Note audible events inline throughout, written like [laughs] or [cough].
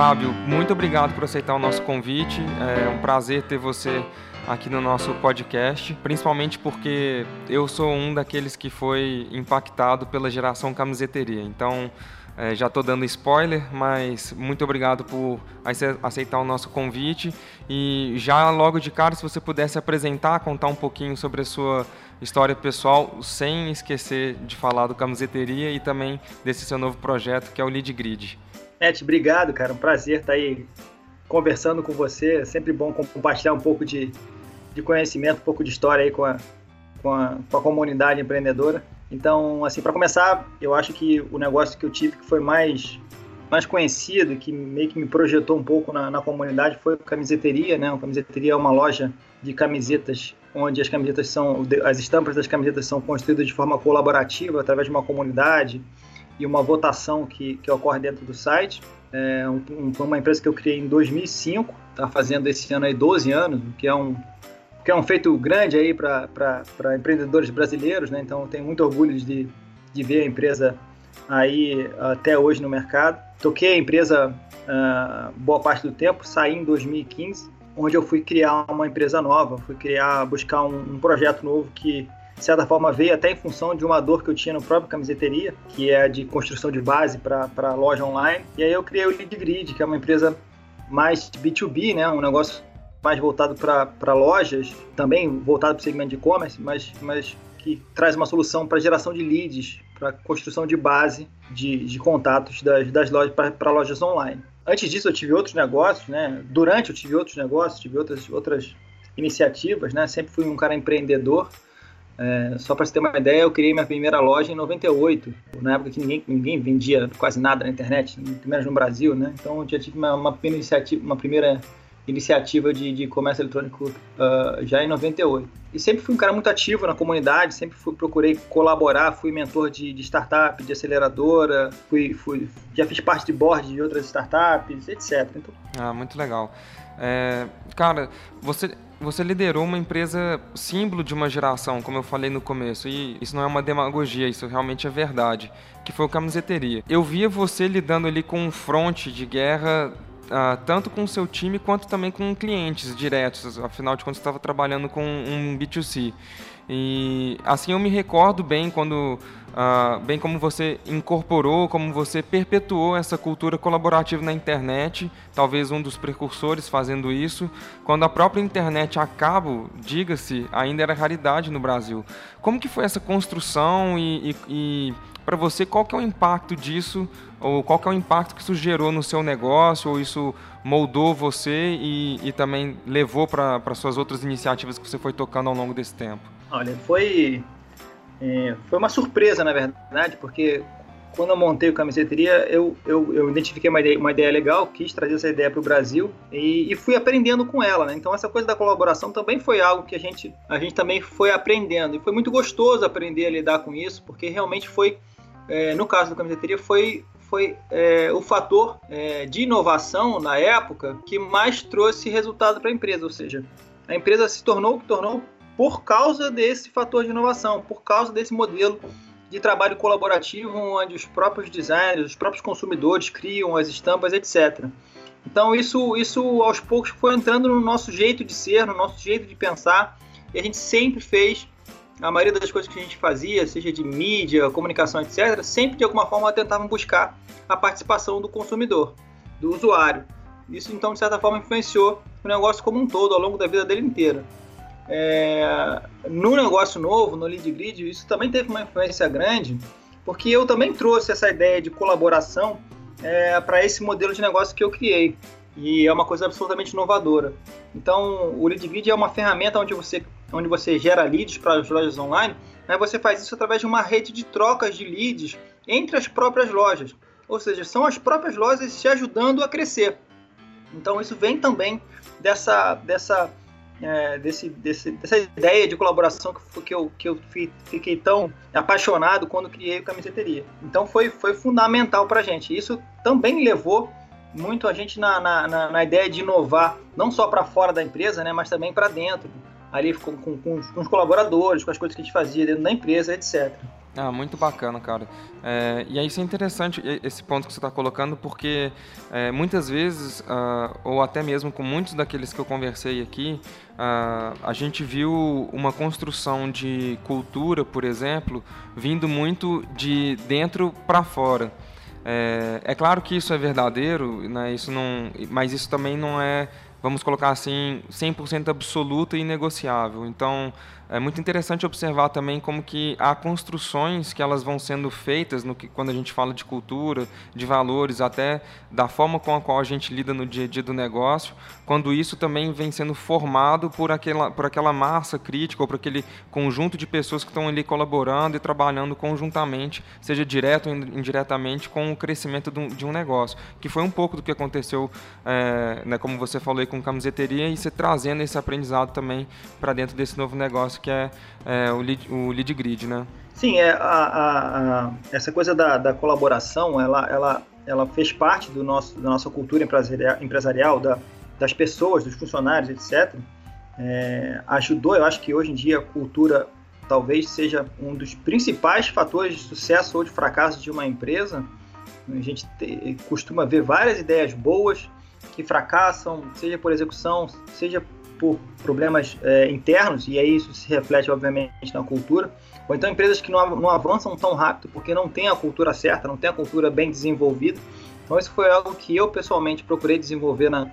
Fábio, muito obrigado por aceitar o nosso convite. É um prazer ter você aqui no nosso podcast, principalmente porque eu sou um daqueles que foi impactado pela geração camiseteria. Então, é, já estou dando spoiler, mas muito obrigado por aceitar o nosso convite. E já logo de cara, se você pudesse apresentar, contar um pouquinho sobre a sua história pessoal, sem esquecer de falar do Camiseteria e também desse seu novo projeto que é o Lead Grid. Net, obrigado, cara. Um prazer estar aí conversando com você. É sempre bom compartilhar um pouco de, de conhecimento, um pouco de história aí com a, com a, com a comunidade empreendedora. Então, assim, para começar, eu acho que o negócio que eu tive que foi mais mais conhecido, que meio que me projetou um pouco na, na comunidade, foi a camiseteria, né? A camiseteria é uma loja de camisetas onde as camisetas são as estampas das camisetas são construídas de forma colaborativa através de uma comunidade e uma votação que, que ocorre dentro do site. É um, uma empresa que eu criei em 2005, está fazendo esse ano aí 12 anos, que é um que é um feito grande aí para empreendedores brasileiros, né? Então tenho muito orgulho de, de ver a empresa aí até hoje no mercado. Toquei a empresa uh, boa parte do tempo, saí em 2015, onde eu fui criar uma empresa nova, fui criar, buscar um, um projeto novo que de certa forma veio até em função de uma dor que eu tinha no próprio camiseteria, que é de construção de base para loja online. E aí eu criei o Lead Grid, que é uma empresa mais B2B, né? um negócio mais voltado para lojas, também voltado para o segmento de e-commerce, mas, mas que traz uma solução para geração de leads, para construção de base de, de contatos das, das lojas para lojas online. Antes disso, eu tive outros negócios, né? Durante eu tive outros negócios, tive outras, outras iniciativas, né? Sempre fui um cara empreendedor. É, só para você ter uma ideia, eu criei minha primeira loja em 98, na época que ninguém, ninguém vendia quase nada na internet, primeiro no Brasil, né? Então eu já tive uma, uma primeira iniciativa, uma primeira iniciativa de, de comércio eletrônico uh, já em 98. E sempre fui um cara muito ativo na comunidade, sempre fui, procurei colaborar, fui mentor de, de startup, de aceleradora, fui, fui, já fiz parte de board de outras startups, etc. Então... Ah, muito legal. É, cara, você, você liderou uma empresa símbolo de uma geração, como eu falei no começo, e isso não é uma demagogia, isso realmente é verdade, que foi o Camiseteria. Eu via você lidando ali com um fronte de guerra uh, tanto com o seu time quanto também com clientes diretos, afinal de contas estava trabalhando com um B2C. E assim eu me recordo bem quando, uh, bem como você incorporou, como você perpetuou essa cultura colaborativa na internet, talvez um dos precursores fazendo isso, quando a própria internet a cabo, diga-se, ainda era raridade no Brasil. Como que foi essa construção e, e, e para você qual que é o impacto disso ou qual que é o impacto que isso gerou no seu negócio, ou isso moldou você e, e também levou para suas outras iniciativas que você foi tocando ao longo desse tempo? Olha, foi, é, foi uma surpresa, na verdade, porque quando eu montei o Camiseteria, eu, eu, eu identifiquei uma ideia, uma ideia legal, quis trazer essa ideia para o Brasil e, e, fui aprendendo com ela. Né? Então, essa coisa da colaboração também foi algo que a gente, a gente também foi aprendendo. E foi muito gostoso aprender a lidar com isso, porque realmente foi, é, no caso do Camiseteria, foi foi é, o fator é, de inovação na época que mais trouxe resultado para a empresa, ou seja, a empresa se tornou o que tornou por causa desse fator de inovação, por causa desse modelo de trabalho colaborativo onde os próprios designers, os próprios consumidores criam as estampas, etc. Então isso, isso aos poucos foi entrando no nosso jeito de ser, no nosso jeito de pensar, e a gente sempre fez a maioria das coisas que a gente fazia, seja de mídia, comunicação, etc., sempre de alguma forma tentavam buscar a participação do consumidor, do usuário. Isso então, de certa forma, influenciou o negócio como um todo, ao longo da vida dele inteira. É... no negócio novo, no Lead Grid, isso também teve uma influência grande, porque eu também trouxe essa ideia de colaboração é, para esse modelo de negócio que eu criei. E é uma coisa absolutamente inovadora. Então, o Lead é uma ferramenta onde você onde você gera leads para as lojas online, né, você faz isso através de uma rede de trocas de leads entre as próprias lojas. Ou seja, são as próprias lojas se ajudando a crescer. Então isso vem também dessa, dessa, é, desse, desse, dessa ideia de colaboração que, que, eu, que eu fiquei tão apaixonado quando criei o Camiseteria. Então foi, foi fundamental para a gente. Isso também levou muito a gente na, na, na ideia de inovar, não só para fora da empresa, né, mas também para dentro ali com, com, com, os colaboradores, com as coisas que a gente fazia dentro da empresa, etc. Ah, muito bacana, cara. É, e aí isso é interessante, esse ponto que você está colocando, porque é, muitas vezes, uh, ou até mesmo com muitos daqueles que eu conversei aqui, uh, a gente viu uma construção de cultura, por exemplo, vindo muito de dentro para fora. É, é, claro que isso é verdadeiro, né, isso não, mas isso também não é, vamos colocar assim, 100% absoluto e negociável. Então, é muito interessante observar também como que há construções que elas vão sendo feitas no que, quando a gente fala de cultura, de valores, até da forma com a qual a gente lida no dia a dia do negócio, quando isso também vem sendo formado por aquela, por aquela massa crítica ou por aquele conjunto de pessoas que estão ali colaborando e trabalhando conjuntamente, seja direto ou indiretamente, com o crescimento de um negócio, que foi um pouco do que aconteceu, é, né, como você falou com camiseteria, e você trazendo esse aprendizado também para dentro desse novo negócio que é, é o, lead, o lead grid, né? Sim, é, a, a, a, essa coisa da, da, colaboração, ela, ela, ela fez parte do nosso, da nossa cultura empresarial, empresarial da, das pessoas, dos funcionários, etc. É, ajudou, eu acho que hoje em dia a cultura talvez seja um dos principais fatores de sucesso ou de fracasso de uma empresa. A gente te, costuma ver várias ideias boas que fracassam, seja por execução, seja por problemas é, internos, e aí isso se reflete, obviamente, na cultura, ou então empresas que não, não avançam tão rápido porque não têm a cultura certa, não têm a cultura bem desenvolvida. Então, isso foi algo que eu, pessoalmente, procurei desenvolver na,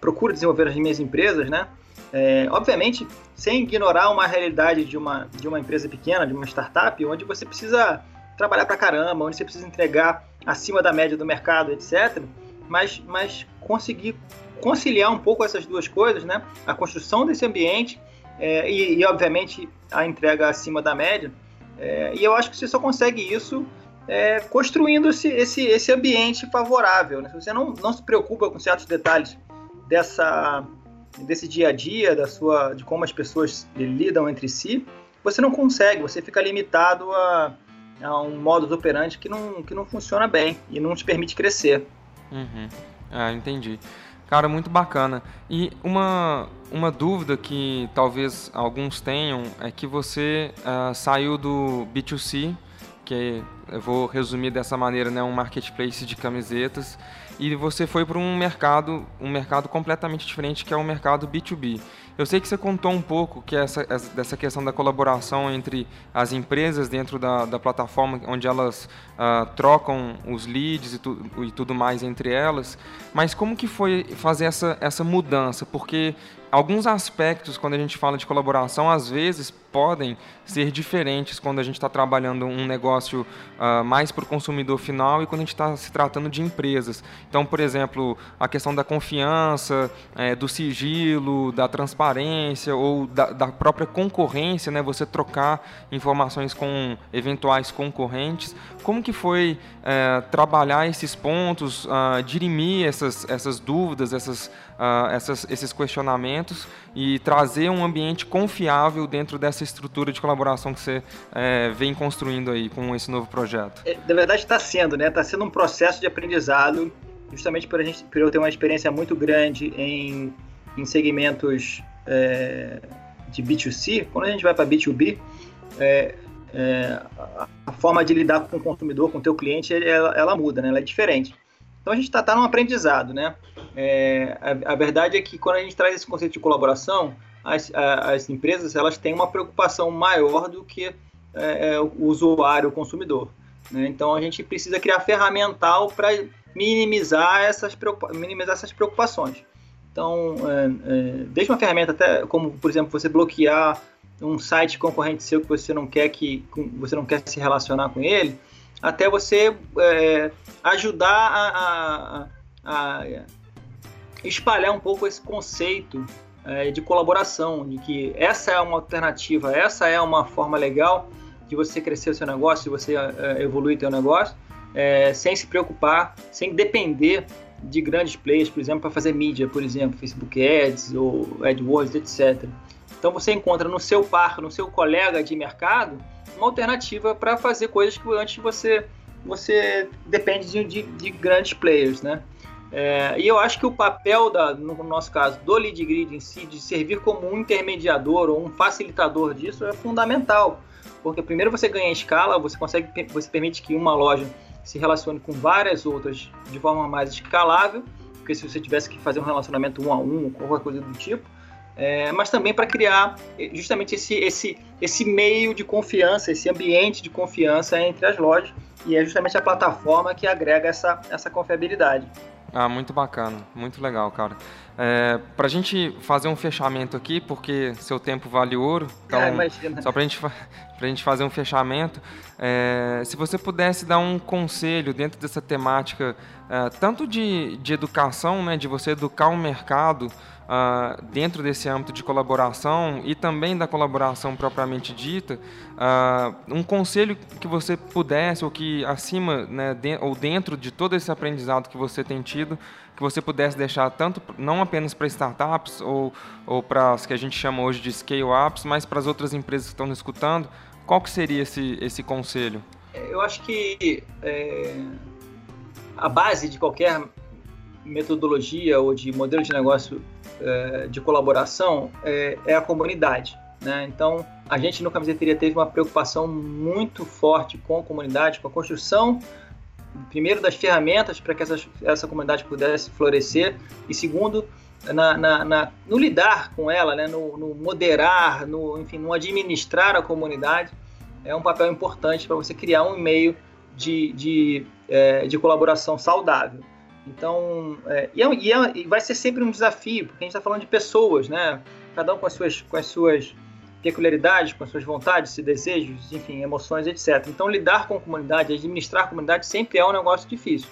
procuro desenvolver nas minhas empresas, né? É, obviamente, sem ignorar uma realidade de uma, de uma empresa pequena, de uma startup, onde você precisa trabalhar pra caramba, onde você precisa entregar acima da média do mercado, etc. Mas, mas conseguir conciliar um pouco essas duas coisas, né? A construção desse ambiente é, e, e, obviamente, a entrega acima da média. É, e eu acho que você só consegue isso é, construindo esse, esse, esse ambiente favorável. Né? Se você não, não se preocupa com certos detalhes dessa, desse dia a dia, da sua, de como as pessoas lidam entre si, você não consegue, você fica limitado a, a um modus operandi que não, que não funciona bem e não te permite crescer. Uhum. Ah, entendi. Cara, muito bacana. E uma, uma dúvida que talvez alguns tenham é que você uh, saiu do B2C, que eu vou resumir dessa maneira, né, um marketplace de camisetas, e você foi para um mercado, um mercado completamente diferente, que é o mercado B2B. Eu sei que você contou um pouco que essa, essa dessa questão da colaboração entre as empresas dentro da, da plataforma, onde elas uh, trocam os leads e, tu, e tudo mais entre elas, mas como que foi fazer essa, essa mudança? Porque alguns aspectos, quando a gente fala de colaboração, às vezes podem ser diferentes quando a gente está trabalhando um negócio uh, mais para o consumidor final e quando a gente está se tratando de empresas. Então, por exemplo, a questão da confiança, é, do sigilo, da transparência ou da, da, própria concorrência, né? você trocar informações com eventuais concorrentes. Como que foi é, trabalhar esses pontos, uh, dirimir essas, essas dúvidas, essas, uh, essas, esses questionamentos e trazer um ambiente confiável dentro dessa estrutura de colaboração que você é, vem construindo aí com esse novo projeto? É, na verdade está sendo, né? Está sendo um processo de aprendizado, justamente por, a gente, por eu ter uma experiência muito grande em, em segmentos é, de B2C. Quando a gente vai para B2B, é, é, a forma de lidar com o consumidor, com o teu cliente, ela, ela muda, né? ela é diferente. Então a gente está tá num aprendizado, né? É, a, a, verdade é que quando a gente traz esse conceito de colaboração, as, a, as empresas elas têm uma preocupação maior do que é, é o usuário, o consumidor. Né? Então a gente precisa criar ferramental para minimizar essas, minimizar essas preocupações. Então, é, é, desde uma ferramenta até como, por exemplo, você bloquear um site concorrente seu que você não quer que você não quer se relacionar com ele, até você é, ajudar a, a, a, espalhar um pouco esse conceito é, de colaboração, de que essa é uma alternativa, essa é uma forma legal de você crescer o seu negócio, de você é, evoluir o seu negócio, é, sem se preocupar, sem depender de grandes players, por exemplo, para fazer mídia, por exemplo, Facebook Ads ou AdWords, etc. Então você encontra no seu par, no seu colega de mercado, uma alternativa para fazer coisas que antes você você depende de, de, de grandes players, né? É, e eu acho que o papel, da, no nosso caso, do lead grid em si, de servir como um intermediador ou um facilitador disso, é fundamental. porque primeiro você ganha escala, você consegue, você permite que uma loja se relacione com várias outras de forma mais escalável, porque se você tivesse que fazer um relacionamento um a um, qualquer coisa do tipo, é, mas também para criar justamente esse, esse, esse meio de confiança, esse ambiente de confiança entre as lojas, e é justamente a plataforma que agrega essa, essa confiabilidade. Ah, muito bacana, muito legal, cara. É, para a gente fazer um fechamento aqui, porque seu tempo vale ouro, [laughs] então, ah, só para gente, a gente fazer um fechamento, é, se você pudesse dar um conselho dentro dessa temática, é, tanto de, de educação, né, de você educar o mercado, uh, dentro desse âmbito de colaboração e também da colaboração propriamente dita, uh, um conselho que você pudesse, ou que acima, né, de, ou dentro de todo esse aprendizado que você tem tido, que você pudesse deixar tanto, não apenas para startups ou, ou para as que a gente chama hoje de scale-ups, mas para as outras empresas que estão nos escutando, qual que seria esse, esse conselho? Eu acho que é, a base de qualquer metodologia ou de modelo de negócio é, de colaboração é, é, a comunidade. Né? Então, a gente no Camiseteria teve uma preocupação muito forte com a comunidade, com a construção, primeiro, das ferramentas para que essa, essa comunidade pudesse florescer, e segundo, na, na, na, no lidar com ela, né? no, no, moderar, no, enfim, no administrar a comunidade, é um papel importante para você criar um meio de, de, é, de colaboração saudável. Então, é, e, é, e, é, e, vai ser sempre um desafio, porque a gente está falando de pessoas, né? Cada um com as suas, com as suas peculiaridades, com as suas vontades, desejos, enfim, emoções, etc. Então, lidar com a comunidade, administrar a comunidade sempre é um negócio difícil.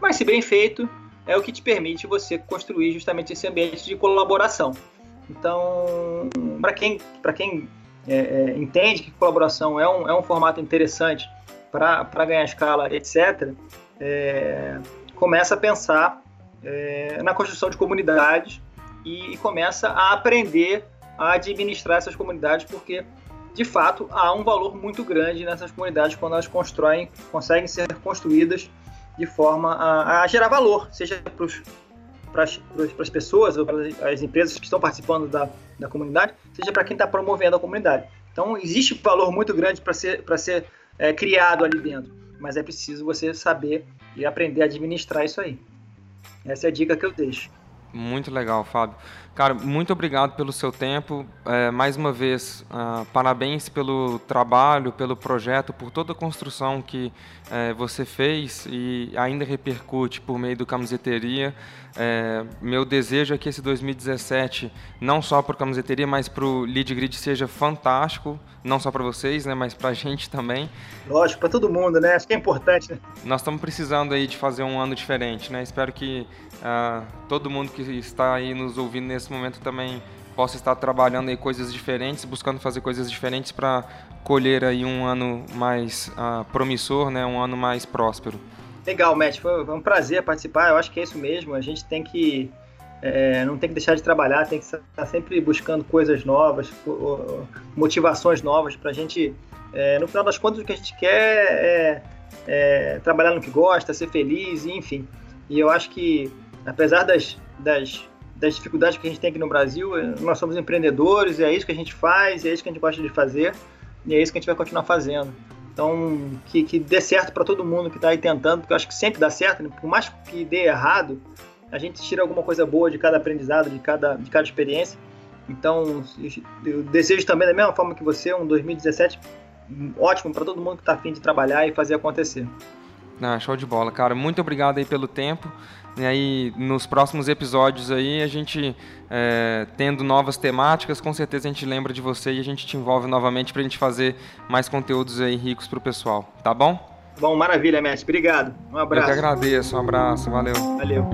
Mas, se bem feito, é o que te permite você construir justamente esse ambiente de colaboração. Então, para quem, pra quem é, é, entende que colaboração é um, é um formato interessante para ganhar escala, etc., é, começa a pensar é, na construção de comunidades e, e começa a aprender a administrar essas comunidades, porque de fato há um valor muito grande nessas comunidades quando elas constroem, conseguem ser construídas de forma a, a gerar valor, seja para as pessoas ou para as empresas que estão participando da, da comunidade, seja para quem está promovendo a comunidade. Então existe valor muito grande para ser, ser é, criado ali dentro, mas é preciso você saber e aprender a administrar isso aí. Essa é a dica que eu deixo. Muito legal, Fábio. Cara, muito obrigado pelo seu tempo. É, mais uma vez, uh, parabéns pelo trabalho, pelo projeto, por toda a construção que é, você fez e ainda repercute por meio do Camiseteria. É, meu desejo é que esse 2017, não só para o Camiseteria, mas para o Lead Grid seja fantástico, não só para vocês, né, mas para a [laughs] gente também. Lógico, para todo mundo, né? Acho que é importante, né? Nós estamos precisando aí de fazer um ano diferente, né? Espero que uh, todo mundo que está aí nos ouvindo nesse momento também possa estar trabalhando aí coisas diferentes, buscando fazer coisas diferentes para colher aí um ano mais uh, promissor, né? Um ano mais próspero. Legal, Matt. Foi, um prazer participar. Eu acho que é isso mesmo. A gente tem que é, não tem que deixar de trabalhar, tem que estar sempre buscando coisas novas, motivações novas para a gente. É, no final das contas, o que a gente quer é, é, trabalhar no que gosta, ser feliz, enfim. E eu acho que, apesar das, das, das dificuldades que a gente tem aqui no Brasil, nós somos empreendedores, é isso que a gente faz, é isso que a gente gosta de fazer, e é isso que a gente vai continuar fazendo. Então, que, que dê certo para todo mundo que está aí tentando, porque eu acho que sempre dá certo, né? por mais que dê errado, a gente tira alguma coisa boa de cada aprendizado, de cada, de cada experiência. Então, eu desejo também, da mesma forma que você, um 2017 ótimo para todo mundo que está afim de trabalhar e fazer acontecer. Ah, show de bola, cara. Muito obrigado aí pelo tempo. E aí, nos próximos episódios aí, a gente é, tendo novas temáticas, com certeza a gente lembra de você e a gente te envolve novamente para a gente fazer mais conteúdos aí ricos para o pessoal, tá bom? Bom, maravilha, Mestre. Obrigado. Um abraço. Eu que agradeço. Um abraço. Valeu. Valeu.